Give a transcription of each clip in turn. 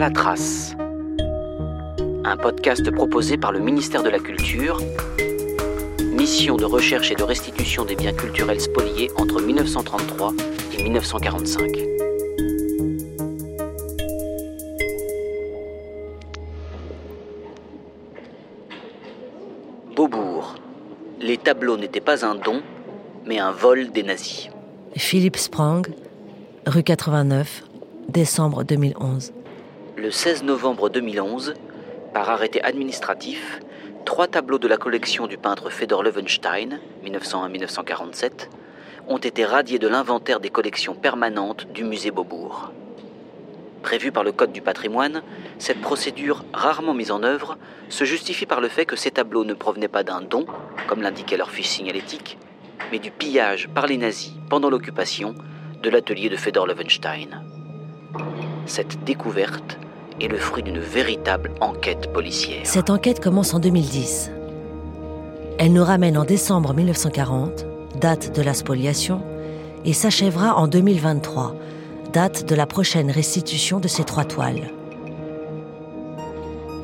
La trace. Un podcast proposé par le ministère de la Culture, mission de recherche et de restitution des biens culturels spoliés entre 1933 et 1945. Beaubourg. Les tableaux n'étaient pas un don, mais un vol des nazis. Philippe Sprang, rue 89, décembre 2011. Le 16 novembre 2011, par arrêté administratif, trois tableaux de la collection du peintre Fedor Levenstein, 1901-1947, ont été radiés de l'inventaire des collections permanentes du musée Beaubourg. Prévue par le Code du patrimoine, cette procédure, rarement mise en œuvre, se justifie par le fait que ces tableaux ne provenaient pas d'un don, comme l'indiquait leur fiche signalétique, mais du pillage par les nazis pendant l'occupation de l'atelier de Fedor Levenstein. Cette découverte est le fruit d'une véritable enquête policière. Cette enquête commence en 2010. Elle nous ramène en décembre 1940, date de la spoliation, et s'achèvera en 2023, date de la prochaine restitution de ces trois toiles.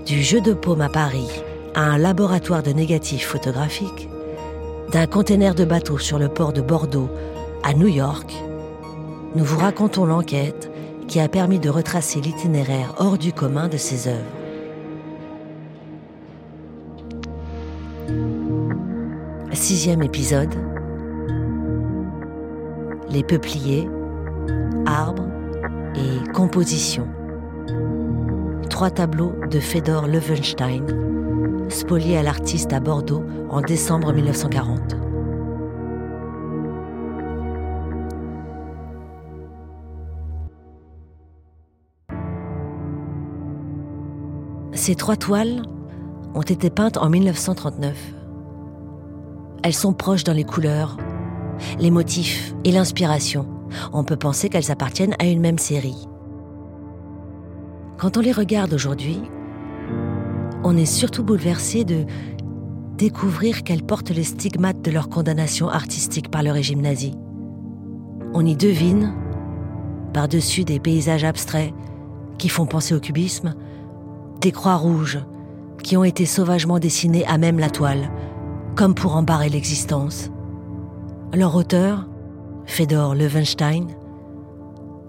Du jeu de paume à Paris à un laboratoire de négatifs photographiques, d'un conteneur de bateau sur le port de Bordeaux à New York, nous vous racontons l'enquête qui a permis de retracer l'itinéraire hors du commun de ces œuvres. Sixième épisode. Les peupliers, arbres et compositions. Trois tableaux de Fedor Levenstein, spoliés à l'artiste à Bordeaux en décembre 1940. Ces trois toiles ont été peintes en 1939. Elles sont proches dans les couleurs, les motifs et l'inspiration. On peut penser qu'elles appartiennent à une même série. Quand on les regarde aujourd'hui, on est surtout bouleversé de découvrir qu'elles portent les stigmates de leur condamnation artistique par le régime nazi. On y devine, par-dessus des paysages abstraits qui font penser au cubisme, des croix rouges qui ont été sauvagement dessinées à même la toile, comme pour en barrer l'existence. Leur auteur, Fedor Levenstein,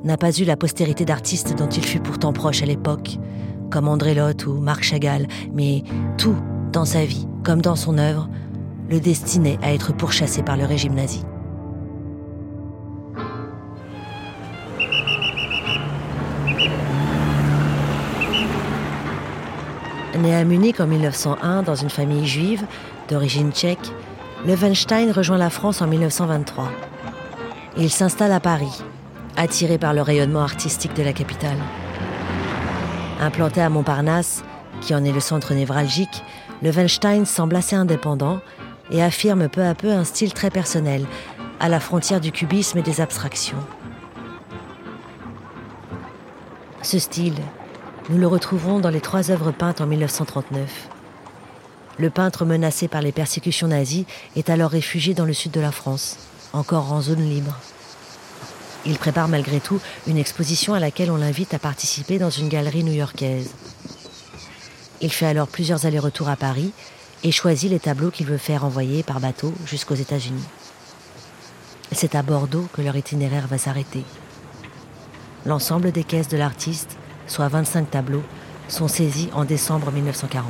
n'a pas eu la postérité d'artiste dont il fut pourtant proche à l'époque, comme André Lotte ou Marc Chagall, mais tout, dans sa vie, comme dans son œuvre, le destinait à être pourchassé par le régime nazi. Né à Munich en 1901 dans une famille juive d'origine tchèque, Levenstein rejoint la France en 1923. Il s'installe à Paris, attiré par le rayonnement artistique de la capitale. Implanté à Montparnasse, qui en est le centre névralgique, Levenstein semble assez indépendant et affirme peu à peu un style très personnel, à la frontière du cubisme et des abstractions. Ce style, nous le retrouvons dans les trois œuvres peintes en 1939. Le peintre menacé par les persécutions nazies est alors réfugié dans le sud de la France, encore en zone libre. Il prépare malgré tout une exposition à laquelle on l'invite à participer dans une galerie new-yorkaise. Il fait alors plusieurs allers-retours à Paris et choisit les tableaux qu'il veut faire envoyer par bateau jusqu'aux États-Unis. C'est à Bordeaux que leur itinéraire va s'arrêter. L'ensemble des caisses de l'artiste soit 25 tableaux, sont saisis en décembre 1940.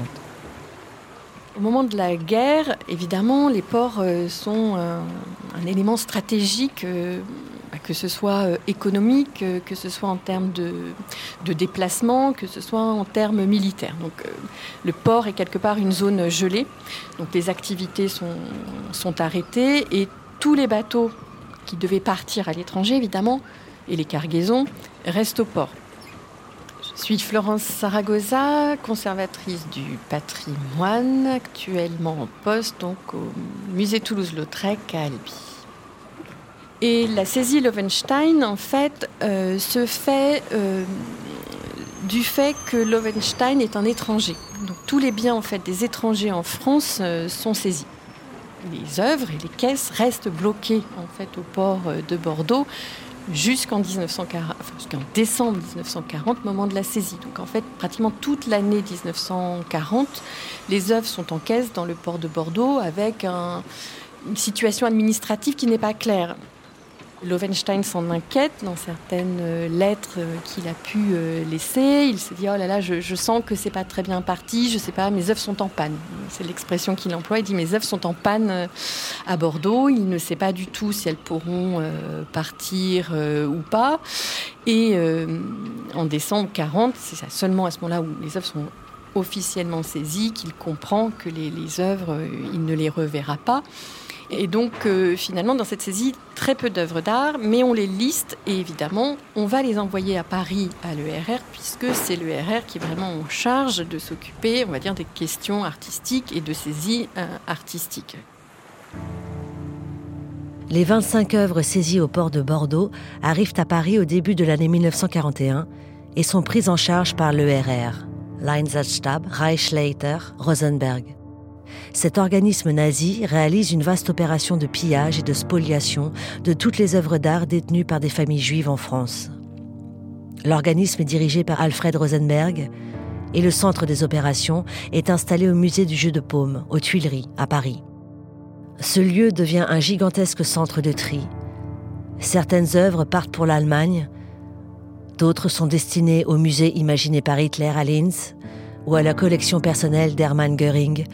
Au moment de la guerre, évidemment, les ports euh, sont euh, un élément stratégique, euh, bah, que ce soit économique, que ce soit en termes de, déplacement, que ce soit en termes militaires. Donc le port est quelque part une zone gelée, donc les activités sont, sont arrêtées et tous les bateaux qui devaient partir à l'étranger, évidemment, et les cargaisons restent au port. Je suis Florence Saragosa, conservatrice du patrimoine, actuellement en poste donc au musée Toulouse-Lautrec à Albi. Et la saisie Lovenstein, en fait, euh, se fait euh, du fait que Lovenstein est un étranger. Donc tous les biens en fait des étrangers en France euh, sont saisis. Les œuvres et les caisses restent bloquées en fait au port de Bordeaux jusqu'en décembre 1940, moment de la saisie. Donc en fait, pratiquement toute l'année 1940, les œuvres sont en caisse dans le port de Bordeaux avec une situation administrative qui n'est pas claire. Lovenstein s'en inquiète dans certaines euh, lettres euh, qu'il a pu euh, laisser. Il se dit oh là là, je, sens que c'est pas très bien parti. Je sais pas, mes œuvres sont en panne. C'est l'expression qu'il emploie. Il dit mes œuvres sont en panne à Bordeaux. Il ne sait pas du tout si elles pourront partir ou pas. Et en décembre 40, c'est seulement à ce moment-là où les œuvres sont officiellement saisies qu'il comprend que les œuvres, il ne les reverra pas. Et donc, euh, finalement, dans cette saisie, très peu d'œuvres d'art, mais on les liste et évidemment, on va les envoyer à Paris à l'ERR, puisque c'est l'ERR qui est vraiment en charge de s'occuper, on va dire, des questions artistiques et de saisie euh, artistiques. Les 25 œuvres saisies au port de Bordeaux arrivent à Paris au début de l'année 1941 et sont prises en charge par l'ERR, Leinsatzstab, Reichsleiter, Rosenberg cet organisme nazi réalise une vaste opération de pillage et de spoliation de toutes les œuvres d'art détenues par des familles juives en France. L'organisme est dirigé par Alfred Rosenberg et le centre des opérations est installé au musée du jeu de paume, aux Tuileries, à Paris. Ce lieu devient un gigantesque centre de tri. Certaines œuvres partent pour l'Allemagne, d'autres sont destinées au musée imaginé par Hitler à Linz ou à la collection personnelle d'Hermann Göring,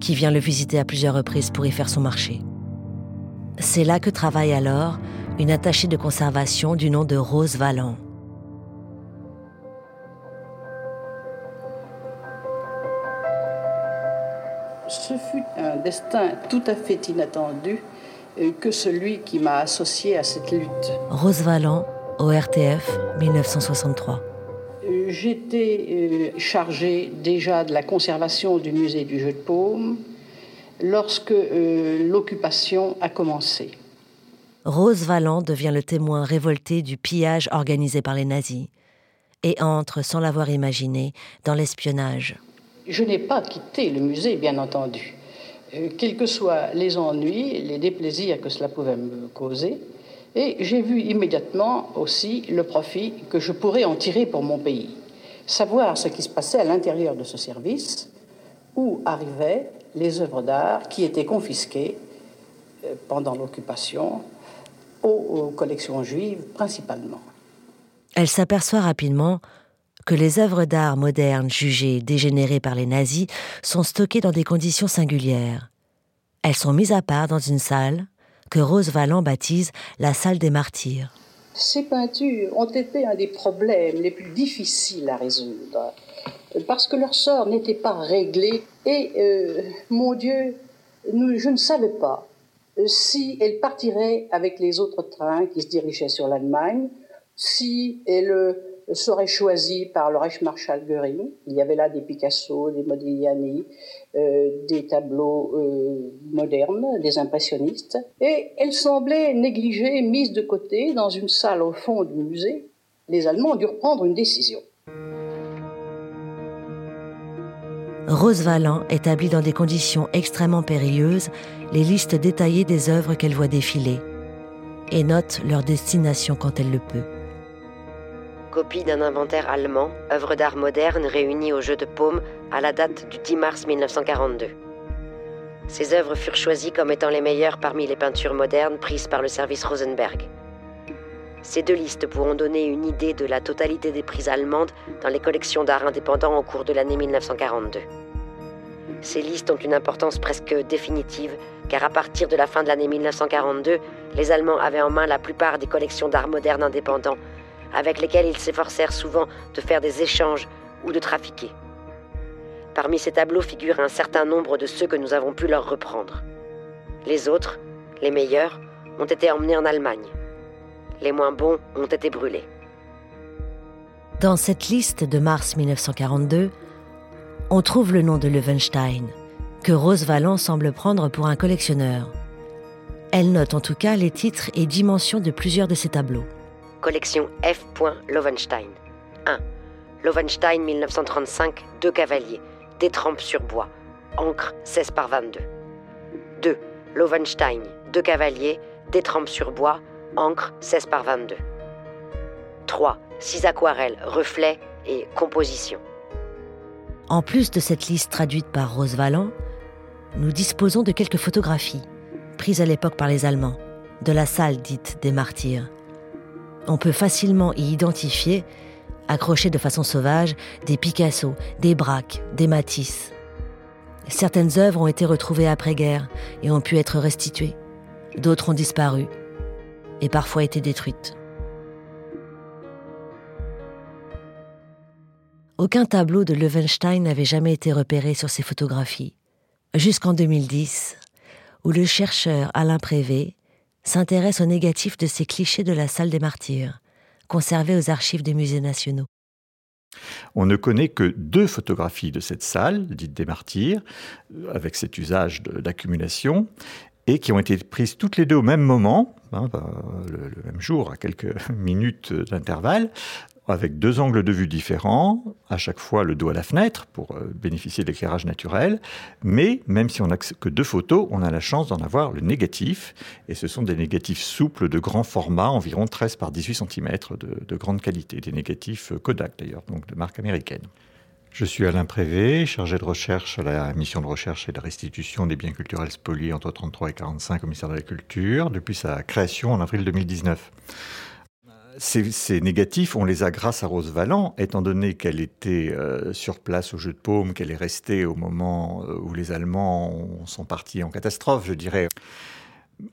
qui vient le visiter à plusieurs reprises pour y faire son marché. C'est là que travaille alors une attachée de conservation du nom de Rose Valland. Ce fut un destin tout à fait inattendu euh, que celui qui m'a associé à cette lutte. Rose Valland, au RTF, 1963. J'étais euh, chargée déjà de la conservation du musée du jeu de paume lorsque euh, l'occupation a commencé. Rose Valland devient le témoin révolté du pillage organisé par les nazis et entre, sans l'avoir imaginé, dans l'espionnage. Je n'ai pas quitté le musée, bien entendu. Euh, quels que soient les ennuis, les déplaisirs que cela pouvait me causer, et j'ai vu immédiatement aussi le profit que je pourrais en tirer pour mon pays. Savoir ce qui se passait à l'intérieur de ce service, où arrivaient les œuvres d'art qui étaient confisquées euh, pendant l'occupation aux, collections juives principalement. Elle s'aperçoit rapidement que les œuvres d'art modernes jugées dégénérées par les nazis sont stockées dans des conditions singulières. Elles sont mises à part dans une salle que Rose Valland baptise la salle des martyrs. Ces peintures ont été un des problèmes les plus difficiles à résoudre, parce que leur sort n'était pas réglé. Et, euh, mon Dieu, je ne savais pas si elles partiraient avec les autres trains qui se dirigeaient sur l'Allemagne, si elles serait choisi par le Reichsmarschall Göring. Il y avait là des Picasso, des Modigliani, euh, des tableaux euh, modernes, des impressionnistes. Et elle semblait négligée, mise de côté dans une salle au fond du musée. Les Allemands durent prendre une décision. Rose Valland établit dans des conditions extrêmement périlleuses les listes détaillées des œuvres qu'elle voit défiler et note leur destination quand elle le peut copie d'un inventaire allemand, œuvre d'art moderne réunie au jeu de paume à la date du 10 mars 1942. Ces œuvres furent choisies comme étant les meilleures parmi les peintures modernes prises par le service Rosenberg. Ces deux listes pourront donner une idée de la totalité des prises allemandes dans les collections d'art indépendants au cours de l'année 1942. Ces listes ont une importance presque définitive, car à partir de la fin de l'année 1942, les Allemands avaient en main la plupart des collections d'art moderne indépendants, avec lesquels ils s'efforcèrent souvent de faire des échanges ou de trafiquer. Parmi ces tableaux figurent un certain nombre de ceux que nous avons pu leur reprendre. Les autres, les meilleurs, ont été emmenés en Allemagne. Les moins bons ont été brûlés. Dans cette liste de mars 1942, on trouve le nom de Levenstein, que Rose Valland semble prendre pour un collectionneur. Elle note en tout cas les titres et dimensions de plusieurs de ses tableaux. Collection F. Lovenstein. 1. Lovenstein 1935, 2 cavaliers, détrempe sur bois, encre 16 par 22. 2. Lovenstein, 2 cavaliers, détrempe sur bois, encre 16 par 22. 3, 6 aquarelles, reflets et composition. En plus de cette liste traduite par Rose Valland, nous disposons de quelques photographies, prises à l'époque par les Allemands, de la salle dite des martyrs. On peut facilement y identifier, accrochés de façon sauvage, des Picasso, des Braque, des Matisse. Certaines œuvres ont été retrouvées après-guerre et ont pu être restituées. D'autres ont disparu et parfois été détruites. Aucun tableau de Levenstein n'avait jamais été repéré sur ces photographies, jusqu'en 2010, où le chercheur Alain Prévé s'intéresse aux négatifs de ces clichés de la salle des martyrs, conservés aux archives des musées nationaux. On ne connaît que deux photographies de cette salle, dite des martyrs, avec cet usage d'accumulation, et qui ont été prises toutes les deux au même moment, hein, bah, le, même jour, à quelques minutes d'intervalle, avec deux angles de vue différents, à chaque fois le dos à la fenêtre pour euh, bénéficier de l'éclairage naturel. Mais même si on n'a que deux photos, on a la chance d'en avoir le négatif. Et ce sont des négatifs souples de grand format, environ 13 par 18 cm, de, de grande qualité. Des négatifs Kodak d'ailleurs, donc de marque américaine. Je suis Alain Prévé, chargé de recherche à la mission de recherche et de restitution des biens culturels spoliés entre 33 et 45 au ministère de la Culture depuis sa création en avril 2019 ces, négatifs, on les a grâce à Rose Valland, étant donné qu'elle était euh, sur place au jeu de paume, qu'elle est restée au moment euh, où les Allemands sont partis en catastrophe, je dirais.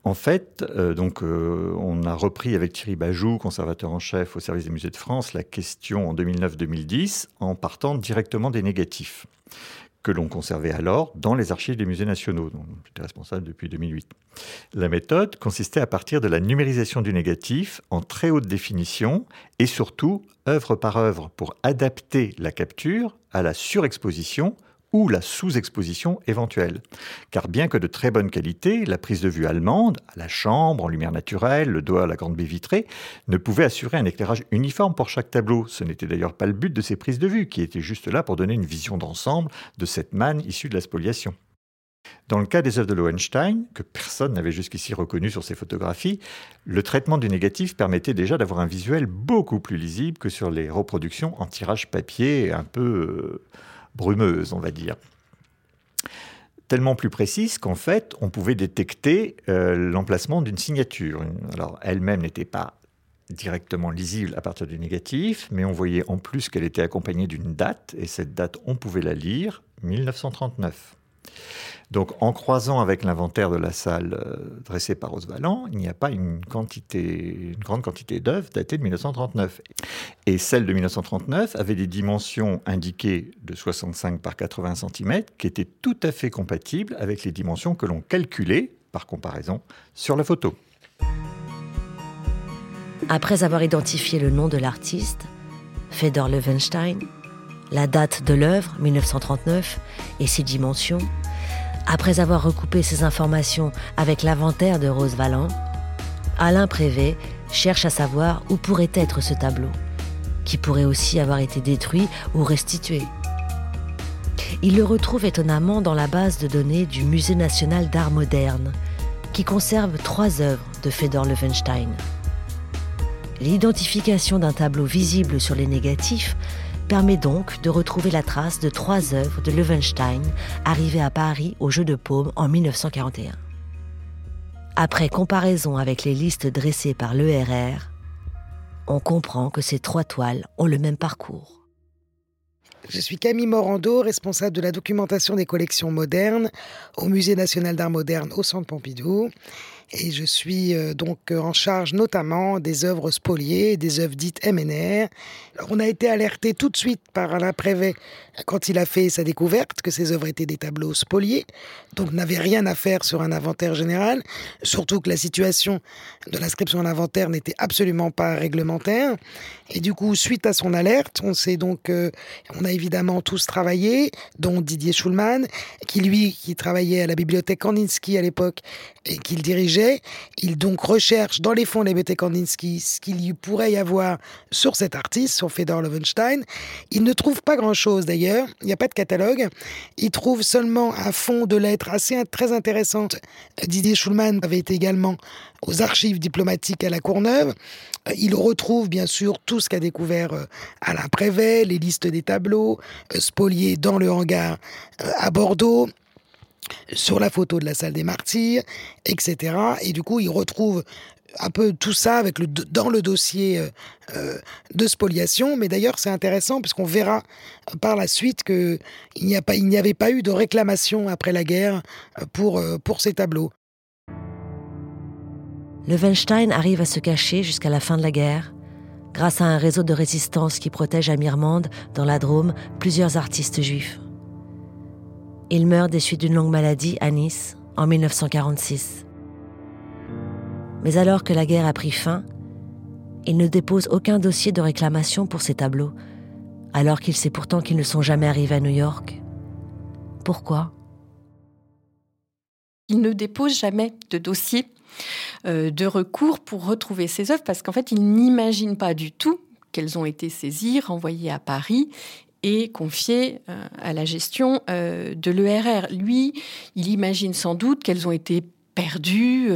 En fait, euh, donc, on a repris avec Thierry Bajou, conservateur en chef au service des musées de France, la question en 2009-2010 en partant directement des négatifs que l'on conservait alors dans les archives des musées nationaux, dont j'étais responsable depuis 2008. La méthode consistait à partir de la numérisation du négatif en très haute définition et surtout œuvre par œuvre pour adapter la capture à la surexposition ou la sous-exposition éventuelle. Car bien que de très bonne qualité, la prise de vue allemande, à la chambre, en lumière naturelle, le doigt à la grande baie vitrée, ne pouvait assurer un éclairage uniforme pour chaque tableau. Ce n'était d'ailleurs pas le but de ces prises de vue, qui étaient juste là pour donner une vision d'ensemble de cette manne issue de la spoliation. Dans le cas des œuvres de Lowenstein, que personne n'avait jusqu'ici reconnu sur ces photographies, le traitement du négatif permettait déjà d'avoir un visuel beaucoup plus lisible que sur les reproductions en tirage papier un peu euh, brumeuse, on va dire. Tellement plus précise qu'en fait, on pouvait détecter euh, l'emplacement d'une signature. Alors, elle-même n'était pas directement lisible à partir du négatif, mais on voyait en plus qu'elle était accompagnée d'une date, et cette date, on pouvait la lire, 1939. Donc, en croisant avec l'inventaire de la salle euh, dressé par Osvalent, il n'y a pas une grande quantité d'œuvres datées de 1939. Et celle de 1939 avait des dimensions indiquées de 65 par 80 cm qui étaient tout à fait compatibles avec les dimensions que l'on calculait, par comparaison, sur la photo. Après avoir identifié le nom de l'artiste, Fedor Levenstein, la date de l'œuvre, 1939, et ses dimensions, après avoir recoupé ces informations avec l'inventaire de Rose Valland, Alain Prévé cherche à savoir où pourrait être ce tableau, qui pourrait aussi avoir été détruit ou restitué. Il le retrouve étonnamment dans la base de données du Musée national d'art moderne, qui conserve trois œuvres de Fedor Levenstein. L'identification d'un tableau visible sur les négatifs permet donc de retrouver la trace de trois œuvres de Levenstein arrivées à Paris au Jeu de Paume en 1941. Après comparaison avec les listes dressées par l'ERR, on comprend que ces trois toiles ont le même parcours. Je suis Camille Morando, responsable de la documentation des collections modernes au Musée national d'art moderne au Centre Pompidou et je suis euh, donc euh, en charge notamment des œuvres spoliées, des œuvres dites MNR. on a été alerté tout de suite par Alain Prévet quand il a fait sa découverte que ces œuvres étaient des tableaux spoliés, donc n'avait rien à faire sur un inventaire général, surtout que la situation de l'inscription à l'inventaire n'était absolument pas réglementaire. Et du coup, suite à son alerte, on s'est donc, euh, on a évidemment tous travaillé, dont Didier Schulman, qui lui, qui travaillait à la bibliothèque Kandinsky à l'époque et qu'il dirigeait Il donc recherche dans les fonds de la Kandinsky ce qu'il y pourrait y avoir sur cet artiste, sur Fedor Lovenstein. Il ne trouve pas grand-chose d'ailleurs, il n'y a pas de catalogue. Il trouve seulement un fond de lettres assez très intéressante. Didier Schulman avait été également aux archives diplomatiques à la Courneuve. Il retrouve bien sûr tout ce qu'a découvert euh, Alain Prévet, les listes des tableaux, euh, spoliés dans le hangar euh, à Bordeaux, sur la photo de la salle des martyrs, etc. Et du coup, il retrouve un peu tout ça dans le dossier de spoliation. Mais d'ailleurs, c'est intéressant puisqu'on verra par la suite qu'il n'y avait pas eu de réclamation après la guerre pour, pour ces tableaux. Levenstein arrive à se cacher jusqu'à la fin de la guerre, grâce à un réseau de résistance qui protège à Mirmande, dans la Drôme, plusieurs artistes juifs. Il meurt des suites d'une longue maladie à Nice en 1946. Mais alors que la guerre a pris fin, il ne dépose aucun dossier de réclamation pour ses tableaux, alors qu'il sait pourtant qu'ils ne sont jamais arrivés à New York. Pourquoi? Il ne dépose jamais de dossier euh, de recours pour retrouver ces œuvres parce qu'en fait, il n'imagine pas du tout qu'elles ont été saisies, renvoyées à Paris et confiées euh, à la gestion euh, de l'ERR. Lui, il imagine sans doute qu'elles ont été perdues,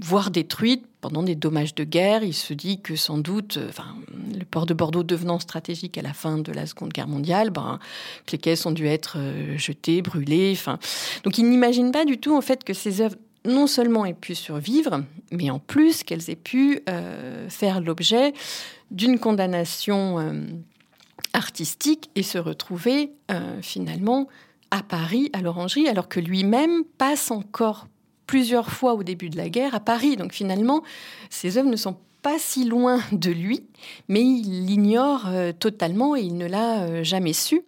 voire détruites pendant des dommages de guerre. Il se dit que sans doute, enfin, le port de Bordeaux devenant stratégique à la fin de la Seconde Guerre mondiale, ben, que les caisses ont dû être jetées, brûlées. Enfin, donc il n'imagine pas du tout en fait que ces œuvres non seulement aient pu survivre, mais en plus qu'elles aient pu euh, faire l'objet d'une condamnation euh, artistique et se retrouver euh, finalement à Paris, à l'Orangerie, alors que lui-même passe encore plusieurs fois au début de la guerre à Paris. Donc finalement, ces œuvres ne sont pas si loin de lui, mais il l'ignore totalement et il ne l'a jamais su.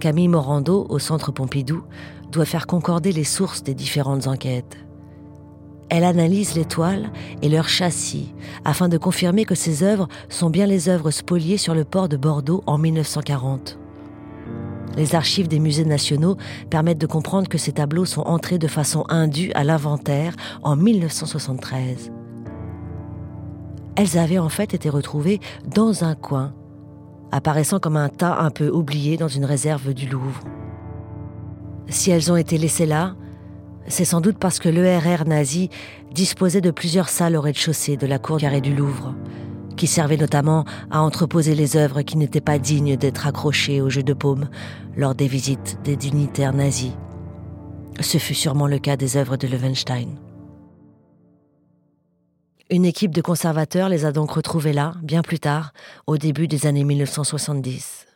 Camille Morando, au Centre Pompidou, doit faire concorder les sources des différentes enquêtes. Elle analyse les toiles et leur châssis afin de confirmer que ces œuvres sont bien les œuvres spoliées sur le port de Bordeaux en 1940. Les archives des musées nationaux permettent de comprendre que ces tableaux sont entrés de façon indue à l'inventaire en 1973. Elles avaient en fait été retrouvées dans un coin, apparaissant comme un tas un peu oublié dans une réserve du Louvre. Si elles ont été laissées là, c'est sans doute parce que l'ERR nazi disposait de plusieurs salles au rez-de-chaussée de la cour carrée du Louvre, qui servaient notamment à entreposer les œuvres qui n'étaient pas dignes d'être accrochées au jeu de paume lors des visites des dignitaires nazis. Ce fut sûrement le cas des œuvres de Levenstein. Une équipe de conservateurs les a donc retrouvées là, bien plus tard, au début des années 1970.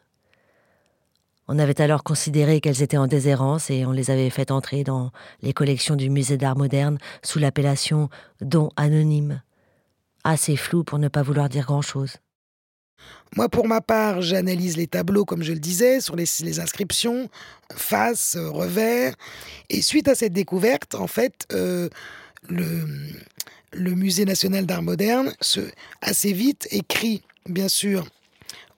On avait alors considéré qu'elles étaient en déshérence et on les avait fait entrer dans les collections du musée d'art moderne sous l'appellation don anonyme. Assez flou pour ne pas vouloir dire grand-chose. Moi, pour ma part, j'analyse les tableaux, comme je le disais, sur les, inscriptions, face, revers. Et suite à cette découverte, en fait, euh, le, le Musée national d'art moderne, se, assez vite, écrit, bien sûr,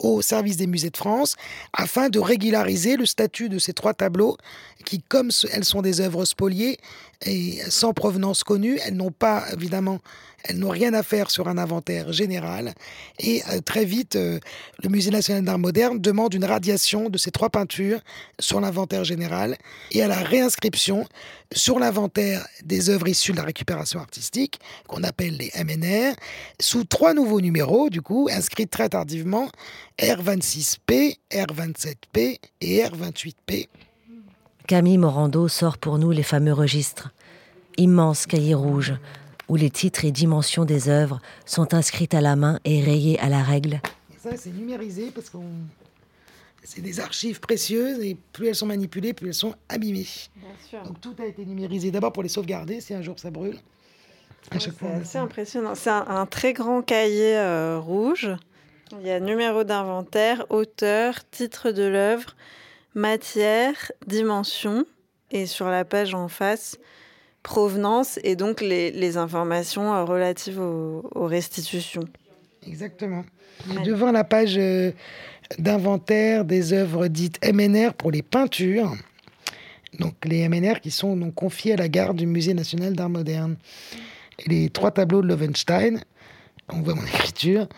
au service des musées de France afin de régulariser le statut de ces trois tableaux qui, comme elles sont des œuvres spoliées et sans provenance connue, elles n'ont pas évidemment elles n'ont rien à faire sur un inventaire général. Et euh, très vite, euh, le Musée national d'art moderne demande une radiation de ces trois peintures sur l'inventaire général et à la réinscription sur l'inventaire des œuvres issues de la récupération artistique, qu'on appelle les MNR, sous trois nouveaux numéros, du coup, inscrits très tardivement, R26P, R27P et R28P. Camille Morando sort pour nous les fameux registres, immenses cahiers rouges où les titres et dimensions des œuvres sont inscrites à la main et rayées à la règle. ça, c'est numérisé parce que c'est des archives précieuses et plus elles sont manipulées, plus elles sont abîmées. Donc tout a été numérisé d'abord pour les sauvegarder si un jour ça brûle. c'est impressionnant. C'est un, très grand cahier euh, rouge. Il y a numéro d'inventaire, auteur, titre de l'œuvre, matière, dimension. Et sur la page en face, provenance et donc les, informations euh, relatives aux, restitutions. Exactement. Devant la page euh, d'inventaire des œuvres dites MNR pour les peintures, Donc les MNR qui sont donc confiés à la garde du Musée national d'art moderne. Et les trois tableaux de Lovenstein, on voit mon écriture,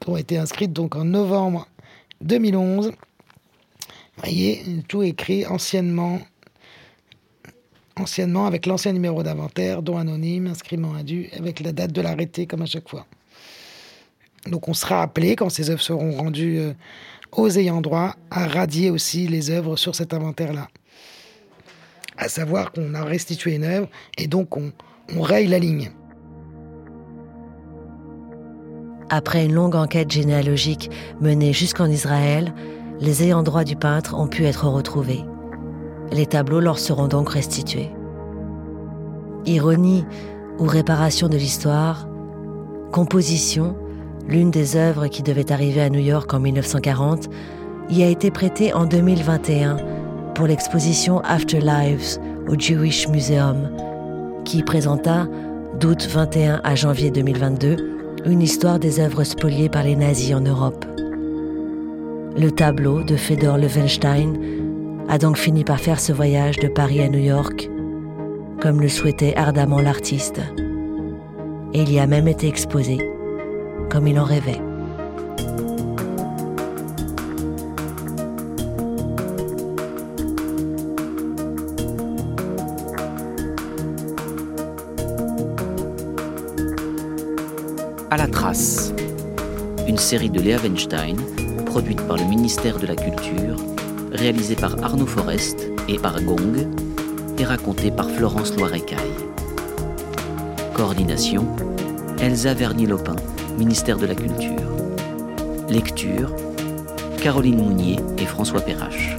qui ont été inscrites donc en novembre 2011. Voyez, tout écrit anciennement, anciennement avec l'ancien numéro d'inventaire, dont anonyme, inscriment indu, avec la date de l'arrêté comme à chaque fois. Donc on sera appelé, quand ces œuvres seront rendues euh, aux ayants droit, à radier aussi les œuvres sur cet inventaire-là. À savoir qu'on a restitué une œuvre et donc on, on raye la ligne. Après une longue enquête généalogique menée jusqu'en Israël, les ayants droit du peintre ont pu être retrouvés. Les tableaux leur seront donc restitués. Ironie ou réparation de l'histoire, composition, l'une des œuvres qui devait arriver à New York en 1940, y a été prêtée en 2021 pour l'exposition Afterlives au Jewish Museum, qui présenta d'août 21 à janvier 2022 une histoire des œuvres spoliées par les nazis en Europe. Le tableau de Fedor Levenstein a donc fini par faire ce voyage de Paris à New York, comme le souhaitait ardemment l'artiste. Et il y a même été exposé comme il en rêvait. À la trace, une série de Léa produite par le ministère de la Culture, réalisée par Arnaud Forest et par Gong, et racontée par Florence Loirecaille. Coordination Elsa Vernier-Lopin ministère de la Culture. Lecture Caroline Mounier et François Perrache.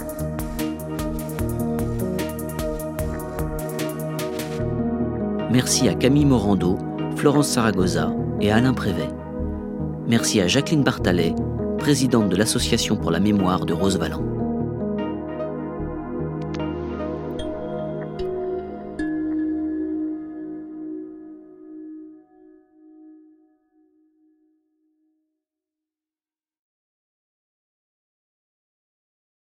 Merci à Camille Morando, Florence Saragosa et Alain Prévet. Merci à Jacqueline Bartalet, présidente de l'Association pour la mémoire de Rose Valland.